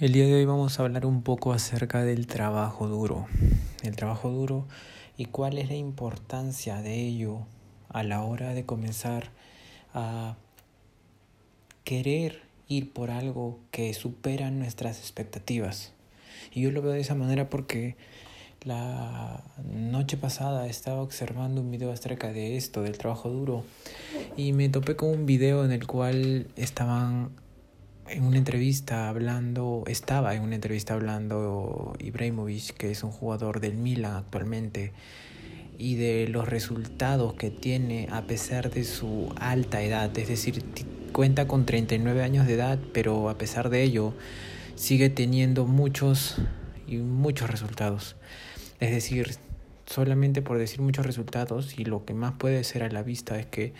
El día de hoy vamos a hablar un poco acerca del trabajo duro. El trabajo duro y cuál es la importancia de ello a la hora de comenzar a querer ir por algo que supera nuestras expectativas. Y yo lo veo de esa manera porque la noche pasada estaba observando un video acerca de esto, del trabajo duro, y me topé con un video en el cual estaban en una entrevista hablando, estaba en una entrevista hablando Ibrahimovic, que es un jugador del Milan actualmente, y de los resultados que tiene a pesar de su alta edad, es decir, cuenta con 39 años de edad, pero a pesar de ello sigue teniendo muchos y muchos resultados. Es decir, solamente por decir muchos resultados y lo que más puede ser a la vista es que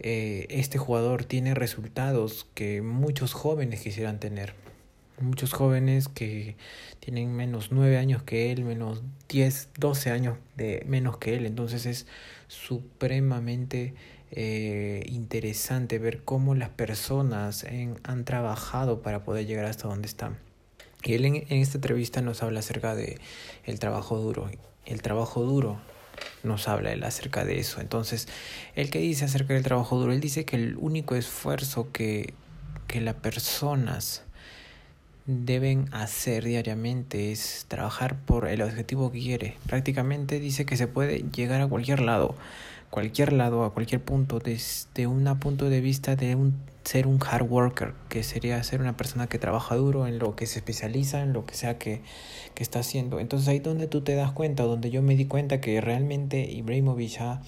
eh, este jugador tiene resultados que muchos jóvenes quisieran tener. Muchos jóvenes que tienen menos 9 años que él, menos 10, 12 años de menos que él. Entonces es supremamente eh, interesante ver cómo las personas han trabajado para poder llegar hasta donde están. Y él en, en esta entrevista nos habla acerca de el trabajo duro. El trabajo duro nos habla él acerca de eso. Entonces, el que dice acerca del trabajo duro, él dice que el único esfuerzo que, que las personas deben hacer diariamente es trabajar por el objetivo que quiere. Prácticamente dice que se puede llegar a cualquier lado, cualquier lado, a cualquier punto, desde un punto de vista de un ser un hard worker, que sería ser una persona que trabaja duro en lo que se especializa, en lo que sea que, que está haciendo. Entonces ahí donde tú te das cuenta, donde yo me di cuenta que realmente Ibrahimovic ha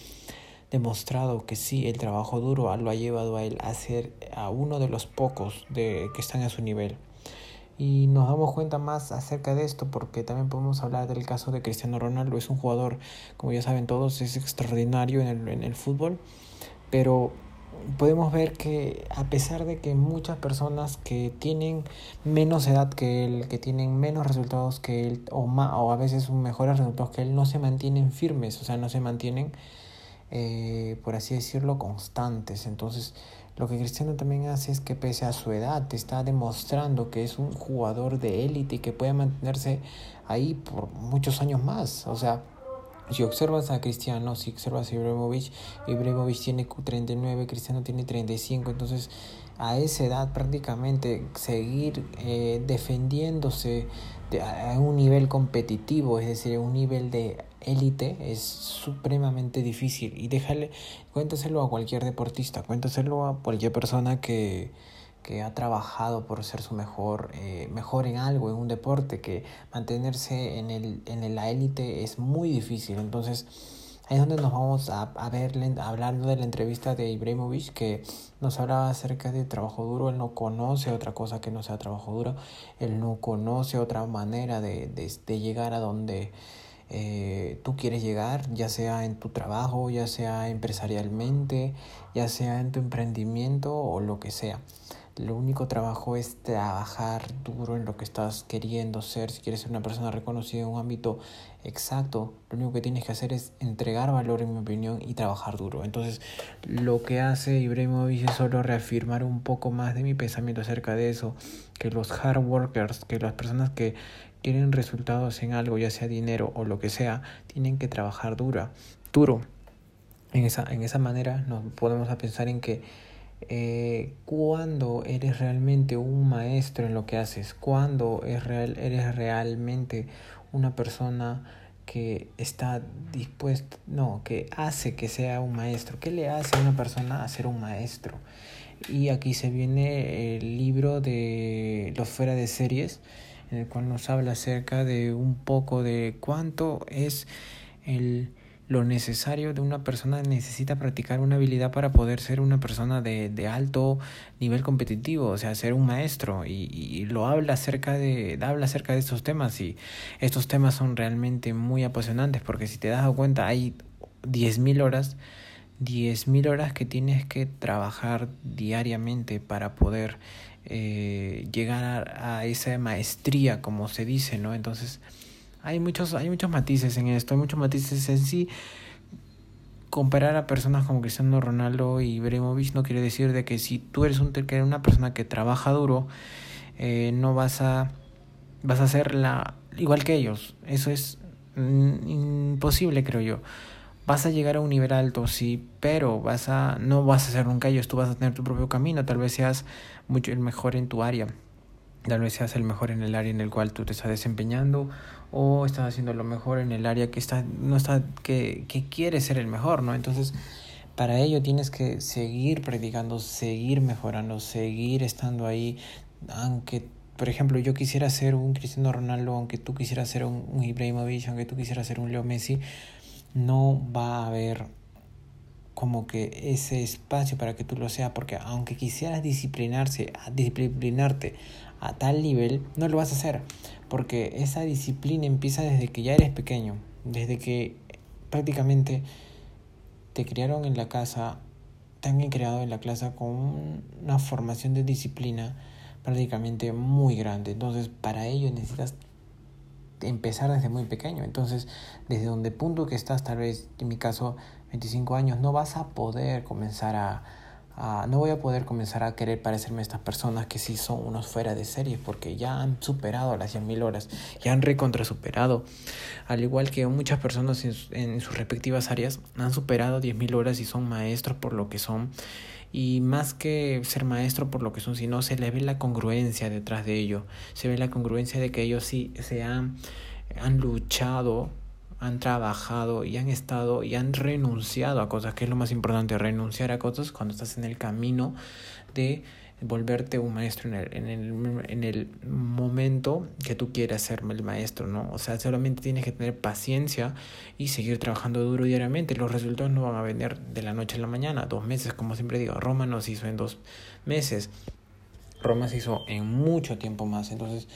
demostrado que sí, el trabajo duro lo ha llevado a él a ser a uno de los pocos de, que están a su nivel. Y nos damos cuenta más acerca de esto porque también podemos hablar del caso de Cristiano Ronaldo. Es un jugador, como ya saben todos, es extraordinario en el, en el fútbol, pero podemos ver que a pesar de que muchas personas que tienen menos edad que él, que tienen menos resultados que él, o, más, o a veces mejores resultados que él, no se mantienen firmes, o sea, no se mantienen, eh, por así decirlo, constantes. Entonces, lo que Cristiano también hace es que pese a su edad, está demostrando que es un jugador de élite y que puede mantenerse ahí por muchos años más. O sea, si observas a Cristiano, si observas a Ibrahimovic, Ibrahimovic tiene 39, Cristiano tiene 35, entonces a esa edad prácticamente seguir eh, defendiéndose a un nivel competitivo, es decir, un nivel de élite, es supremamente difícil. Y déjale, cuéntaselo a cualquier deportista, cuéntaselo a cualquier persona que, que ha trabajado por ser su mejor, eh, mejor en algo, en un deporte, que mantenerse en, el, en la élite es muy difícil. Entonces, ahí es donde nos vamos a, a ver, hablando de la entrevista de Ibrahimovic, que nos hablaba acerca de trabajo duro. Él no conoce otra cosa que no sea trabajo duro. Él no conoce otra manera de, de, de llegar a donde eh, tú quieres llegar, ya sea en tu trabajo, ya sea empresarialmente, ya sea en tu emprendimiento o lo que sea. Lo único trabajo es trabajar duro en lo que estás queriendo ser. Si quieres ser una persona reconocida en un ámbito exacto, lo único que tienes que hacer es entregar valor, en mi opinión, y trabajar duro. Entonces, lo que hace Ibrahimovic es solo reafirmar un poco más de mi pensamiento acerca de eso, que los hard workers, que las personas que quieren resultados en algo, ya sea dinero o lo que sea, tienen que trabajar dura, duro. En esa, en esa manera nos podemos pensar en que eh, cuando eres realmente un maestro en lo que haces, cuando es real, eres realmente una persona que está dispuesta, no, que hace que sea un maestro. ¿Qué le hace a una persona a ser un maestro? Y aquí se viene el libro de los fuera de series, en el cual nos habla acerca de un poco de cuánto es el lo necesario de una persona necesita practicar una habilidad para poder ser una persona de, de alto nivel competitivo, o sea, ser un maestro y, y, lo habla acerca de habla acerca de estos temas y estos temas son realmente muy apasionantes porque si te das cuenta hay 10.000 horas 10.000 horas que tienes que trabajar diariamente para poder eh, llegar a, a esa maestría como se dice, ¿no? Entonces, hay muchos, hay muchos matices en esto, hay muchos matices en sí. Comparar a personas como Cristiano Ronaldo y Ibrahimovic no quiere decir de que si tú eres un, una persona que trabaja duro, eh, no vas a vas a ser la igual que ellos. Eso es mm, imposible, creo yo. Vas a llegar a un nivel alto, sí, pero vas a no vas a ser nunca ellos, tú vas a tener tu propio camino, tal vez seas mucho el mejor en tu área. Tal vez seas el mejor en el área en el cual tú te estás desempeñando o estás haciendo lo mejor en el área que está no está que que quieres ser el mejor, ¿no? Entonces, para ello tienes que seguir predicando, seguir mejorando, seguir estando ahí aunque por ejemplo, yo quisiera ser un Cristiano Ronaldo, aunque tú quisieras ser un, un Ibrahimovic, aunque tú quisieras ser un Leo Messi, no va a haber como que ese espacio para que tú lo seas, porque aunque quisieras disciplinarse, disciplinarte a tal nivel, no lo vas a hacer, porque esa disciplina empieza desde que ya eres pequeño, desde que prácticamente te criaron en la casa, te han creado en la clase con una formación de disciplina prácticamente muy grande. Entonces, para ello necesitas empezar desde muy pequeño. Entonces, desde donde punto que estás, tal vez en mi caso 25 años, no vas a poder comenzar a, no voy a poder comenzar a querer parecerme a estas personas que sí son unos fuera de serie porque ya han superado las 100.000 horas, ya han recontra superado, al igual que muchas personas en, en sus respectivas áreas han superado 10.000 horas y son maestros por lo que son. Y más que ser maestro por lo que son, sino se le ve la congruencia detrás de ello, se ve la congruencia de que ellos sí se han, han luchado, han trabajado y han estado y han renunciado a cosas, que es lo más importante, renunciar a cosas cuando estás en el camino de volverte un maestro en el, en el, en el momento que tú quieras ser el maestro, ¿no? O sea, solamente tienes que tener paciencia y seguir trabajando duro diariamente. Los resultados no van a venir de la noche a la mañana, dos meses, como siempre digo. Roma no se hizo en dos meses, Roma se hizo en mucho tiempo más. Entonces,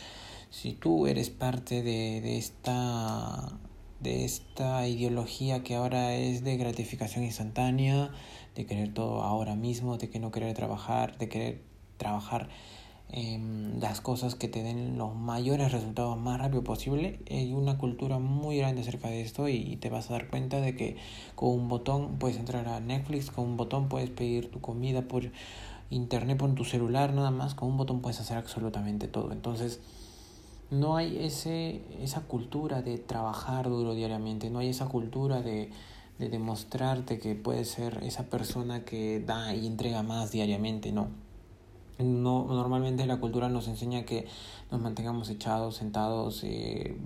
si tú eres parte de, de esta de esta ideología que ahora es de gratificación instantánea, de querer todo ahora mismo, de que no querer trabajar, de querer trabajar en las cosas que te den los mayores resultados más rápido posible. Hay una cultura muy grande acerca de esto y te vas a dar cuenta de que con un botón puedes entrar a Netflix, con un botón puedes pedir tu comida por internet, por tu celular, nada más, con un botón puedes hacer absolutamente todo. Entonces, no hay ese, esa cultura de trabajar duro diariamente, no hay esa cultura de, de demostrarte que puedes ser esa persona que da y entrega más diariamente, no no, normalmente la cultura nos enseña que nos mantengamos echados, sentados, eh,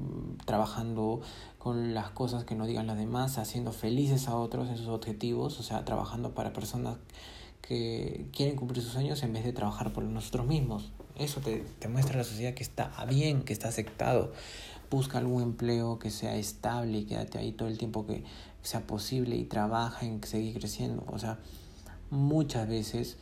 trabajando con las cosas que nos digan las demás, haciendo felices a otros en sus objetivos, o sea, trabajando para personas que quieren cumplir sus sueños en vez de trabajar por nosotros mismos. Eso te, te muestra a la sociedad que está bien, que está aceptado. Busca algún empleo que sea estable y quédate ahí todo el tiempo que sea posible y trabaja en seguir creciendo. O sea, muchas veces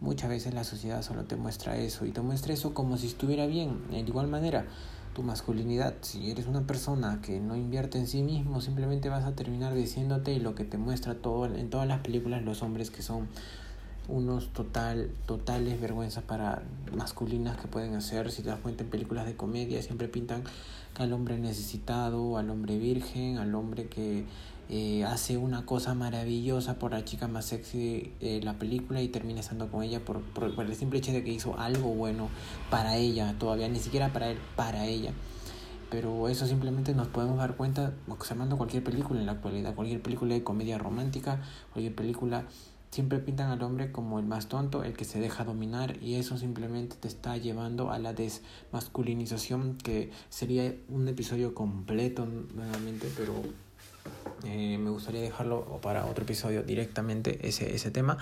Muchas veces la sociedad solo te muestra eso y te muestra eso como si estuviera bien. De igual manera, tu masculinidad, si eres una persona que no invierte en sí mismo, simplemente vas a terminar diciéndote lo que te muestra todo en todas las películas los hombres que son unos total totales vergüenzas para masculinas que pueden hacer si te das cuenta en películas de comedia siempre pintan al hombre necesitado al hombre virgen al hombre que eh, hace una cosa maravillosa por la chica más sexy de la película y termina estando con ella por, por, el simple hecho de que hizo algo bueno para ella, todavía ni siquiera para él, para ella. Pero eso simplemente nos podemos dar cuenta observando cualquier película en la actualidad, cualquier película de comedia romántica, cualquier película siempre pintan al hombre como el más tonto, el que se deja dominar y eso simplemente te está llevando a la desmasculinización que sería un episodio completo nuevamente, pero eh, me gustaría dejarlo para otro episodio directamente ese, ese tema.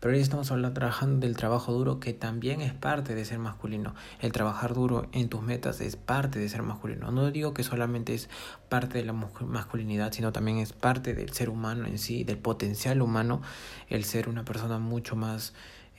Pero hoy estamos hablando, trabajando del trabajo duro que también es parte de ser masculino. El trabajar duro en tus metas es parte de ser masculino. No digo que solamente es parte de la masculinidad, sino también es parte del ser humano en sí, del potencial humano, el ser una persona mucho más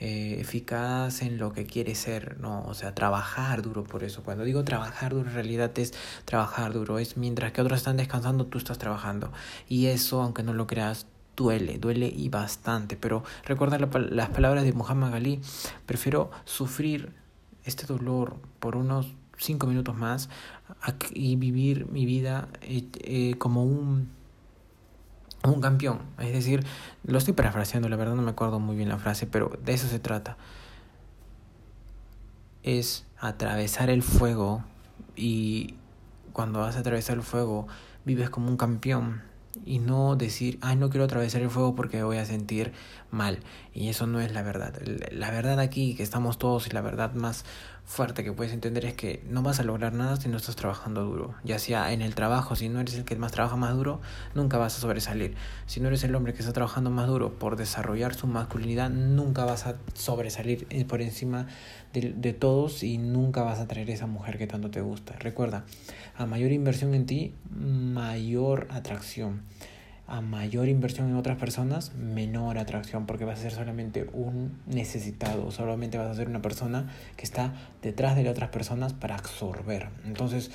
eh, eficaz en lo que quiere ser, ¿no? O sea, trabajar duro por eso. Cuando digo trabajar duro, en realidad es trabajar duro, es mientras que otros están descansando, tú estás trabajando. Y eso, aunque no lo creas, duele, duele y bastante. Pero recuerda las palabras de Muhammad Ali, prefiero sufrir este dolor por unos cinco minutos más y vivir mi vida eh, eh, como un un campeón. Es decir, lo estoy parafraseando, la verdad no me acuerdo muy bien la frase, pero de eso se trata. es atravesar el fuego y cuando vas a atravesar el fuego vives como un campeón y no decir, ay, no quiero atravesar el fuego porque voy a sentir mal. Y eso no es la verdad. La verdad aquí, que estamos todos, y la verdad más fuerte que puedes entender es que no vas a lograr nada si no estás trabajando duro. Ya sea en el trabajo, si no eres el que más trabaja más duro, nunca vas a sobresalir. Si no eres el hombre que está trabajando más duro por desarrollar su masculinidad, nunca vas a sobresalir por encima de, de todos y nunca vas a traer esa mujer que tanto te gusta. Recuerda, a mayor inversión en ti, mayor atracción a mayor inversión en otras personas, menor atracción, porque vas a ser solamente un necesitado, solamente vas a ser una persona que está detrás de otras personas para absorber. Entonces,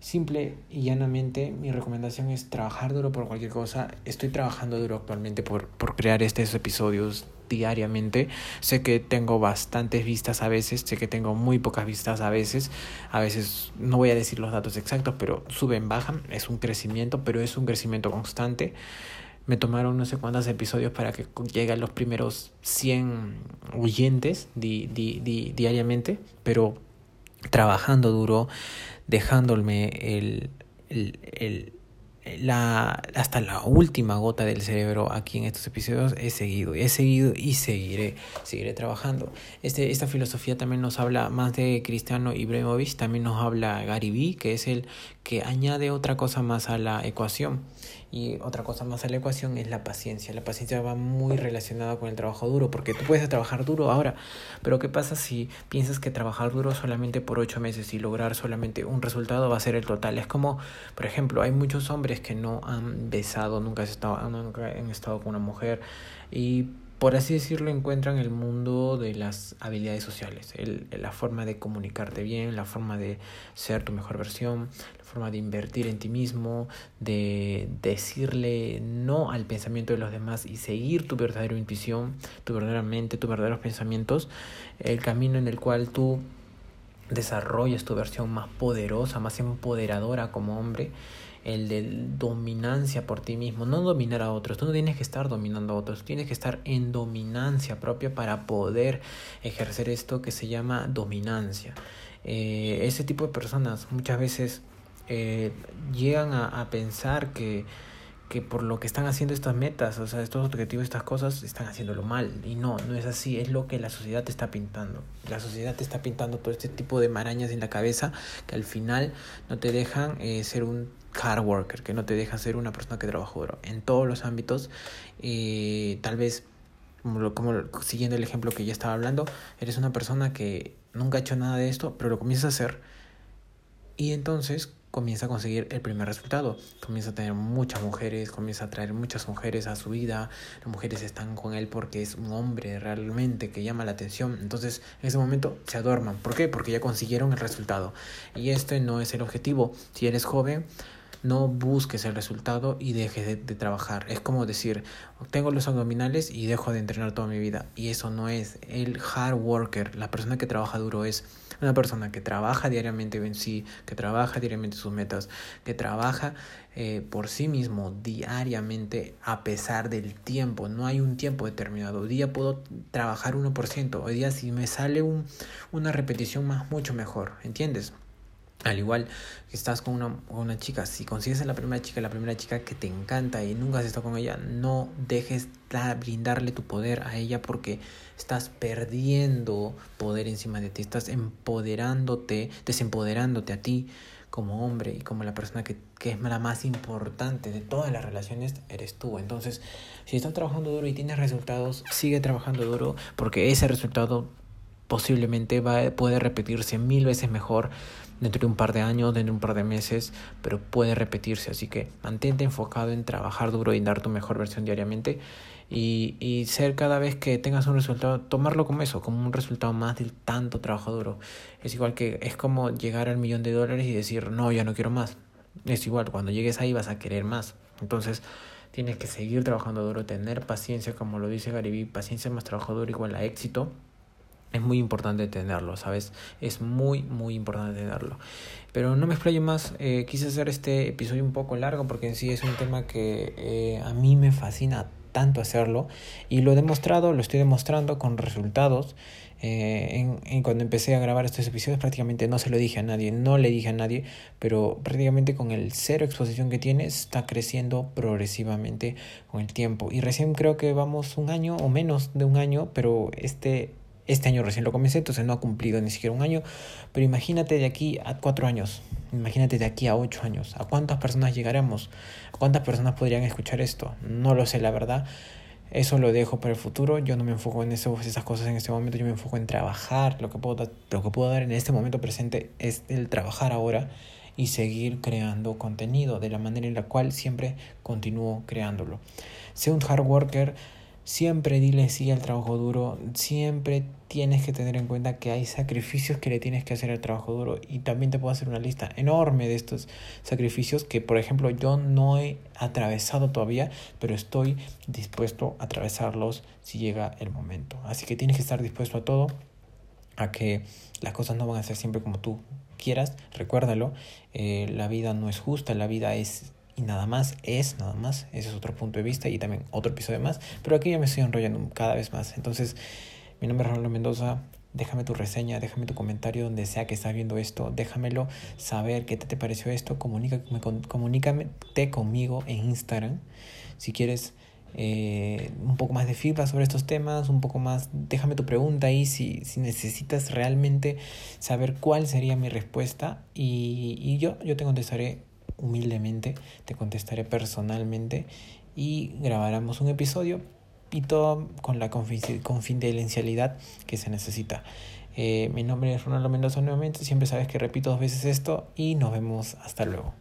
simple y llanamente, mi recomendación es trabajar duro por cualquier cosa. Estoy trabajando duro actualmente por, por crear estos episodios diariamente. Sé que tengo bastantes vistas a veces, sé que tengo muy pocas vistas a veces. A veces no voy a decir los datos exactos, pero suben, bajan. Es un crecimiento, pero es un crecimiento constante. Me tomaron no sé cuántos episodios para que lleguen los primeros 100 oyentes di, di, di, diariamente, pero trabajando duro, dejándome el, el, el la, hasta la última gota del cerebro aquí en estos episodios he seguido, he seguido y seguiré, seguiré trabajando. Este, esta filosofía también nos habla más de Cristiano Ibrahimovic, también nos habla Gary Vee, que es el que añade otra cosa más a la ecuación. Y otra cosa más a la ecuación es la paciencia. La paciencia va muy relacionada con el trabajo duro, porque tú puedes trabajar duro ahora, pero ¿qué pasa si piensas que trabajar duro solamente por ocho meses y lograr solamente un resultado va a ser el total? Es como, por ejemplo, hay muchos hombres que no han besado, nunca han estado, han estado con una mujer y por así decirlo, encuentran el mundo de las habilidades sociales, el, la forma de comunicarte bien, la forma de ser tu mejor versión, forma de invertir en ti mismo, de decirle no al pensamiento de los demás y seguir tu verdadera intuición, tu verdadera mente, tus verdaderos pensamientos, el camino en el cual tú desarrollas tu versión más poderosa, más empoderadora como hombre el de dominancia por ti mismo, no dominar a otros, tú no tienes que estar dominando a otros, tienes que estar en dominancia propia para poder ejercer esto que se llama dominancia. Eh, ese tipo de personas muchas veces eh, llegan a, pensar que que por lo que están haciendo estas metas, o sea, estos objetivos, estas cosas, están haciéndolo mal. Y no, no es así, es lo que la sociedad te está pintando. La sociedad te está pintando todo este tipo de marañas en la cabeza que al final no te dejan eh, ser un hard worker, que no te dejan ser una persona que trabaja duro. En todos los ámbitos, eh, tal vez, como siguiendo el ejemplo que ya estaba hablando, eres una persona que nunca ha hecho nada de esto, pero lo comienzas a hacer. Y entonces comienza a conseguir el primer resultado. Comienza a tener muchas mujeres, comienza a traer muchas mujeres a su vida. Las mujeres están con él porque es un hombre realmente que llama la atención. Entonces, en ese momento se adorman. ¿Por qué? Porque ya consiguieron el resultado. Y este no es el objetivo. Si eres joven, no busques el resultado y dejes de, trabajar. Es como decir, tengo los abdominales y dejo de entrenar toda mi vida. Y eso no es. El hard worker, la persona que trabaja duro es una persona que trabaja diariamente en sí, que trabaja diariamente sus metas, que trabaja eh, por sí mismo diariamente a pesar del tiempo. No hay un tiempo determinado. Hoy día puedo trabajar 1%. Hoy día si me sale un, una repetición más, mucho mejor. ¿Entiendes? Al igual que estás con una, una chica, si consigues a la primera chica, la primera chica que te encanta y nunca has estado con ella, no dejes de brindarle tu poder a ella porque estás perdiendo poder encima de ti, estás empoderándote, desempoderándote a ti como hombre y como la persona que, que es la más importante de todas las relaciones, eres tú. Entonces, si estás trabajando duro y tienes resultados, sigue trabajando duro porque ese resultado posiblemente va, puede repetirse mil veces mejor dentro de un par de años, dentro de un par de meses, pero puede repetirse. Así que mantente enfocado en trabajar duro y dar tu mejor versión diariamente y, y ser cada vez que tengas un resultado, tomarlo como eso, como un resultado más del tanto trabajo duro. Es igual que es como llegar al millón de dólares y decir, no, ya no quiero más. Es igual, cuando llegues ahí vas a querer más. Entonces, tienes que seguir trabajando duro, tener paciencia, como lo dice Gary paciencia más trabajo duro igual a éxito es muy importante tenerlo, ¿sabes? Es muy, muy importante tenerlo. Pero no me explayo más, eh, quise hacer este episodio un poco largo porque en sí es un tema que eh, a mí me fascina tanto hacerlo y lo he demostrado, lo estoy demostrando con resultados. Eh, en, cuando empecé a grabar estos episodios prácticamente no se lo dije a nadie, no le dije a nadie, pero prácticamente con el cero exposición que tiene está creciendo progresivamente con el tiempo. Y recién creo que vamos un año o menos de un año, pero este, este año recién lo comencé, entonces no ha cumplido ni siquiera un año. Pero imagínate de aquí a cuatro años, imagínate de aquí a ocho años, ¿a cuántas personas llegaremos? ¿A cuántas personas podrían escuchar esto? No lo sé, la verdad eso lo dejo para el futuro. Yo no me enfoco en esas cosas en este momento. Yo me enfoco en trabajar. Lo que, puedo, lo que puedo dar en este momento presente es el trabajar ahora y seguir creando contenido de la manera en la cual siempre continúo creándolo. Sé un hard worker Siempre dile sí al trabajo duro, siempre tienes que tener en cuenta que hay sacrificios que le tienes que hacer al trabajo duro y también te puedo hacer una lista enorme de estos sacrificios que por ejemplo yo no he atravesado todavía, pero estoy dispuesto a atravesarlos si llega el momento. Así que tienes que estar dispuesto a todo, a que las cosas no van a ser siempre como tú quieras, recuérdalo, eh, la vida no es justa, la vida es y nada más es nada más. Ese es otro punto de vista y también otro episodio más. Pero aquí ya me estoy enrollando cada vez más. Entonces, mi nombre es Ronaldo Mendoza. Déjame tu reseña, déjame tu comentario donde sea que estás viendo esto. Déjamelo saber qué te, pareció esto. Comunícame, comunícate conmigo en Instagram. Si quieres eh, un poco más de feedback sobre estos temas, un poco más, déjame tu pregunta ahí si, si necesitas realmente saber cuál sería mi respuesta y, y yo, yo te contestaré humildemente, te contestaré personalmente y grabaremos un episodio y todo con la confidencialidad que se necesita. Eh, mi nombre es Ronaldo Mendoza nuevamente, siempre sabes que repito dos veces esto y nos vemos hasta luego.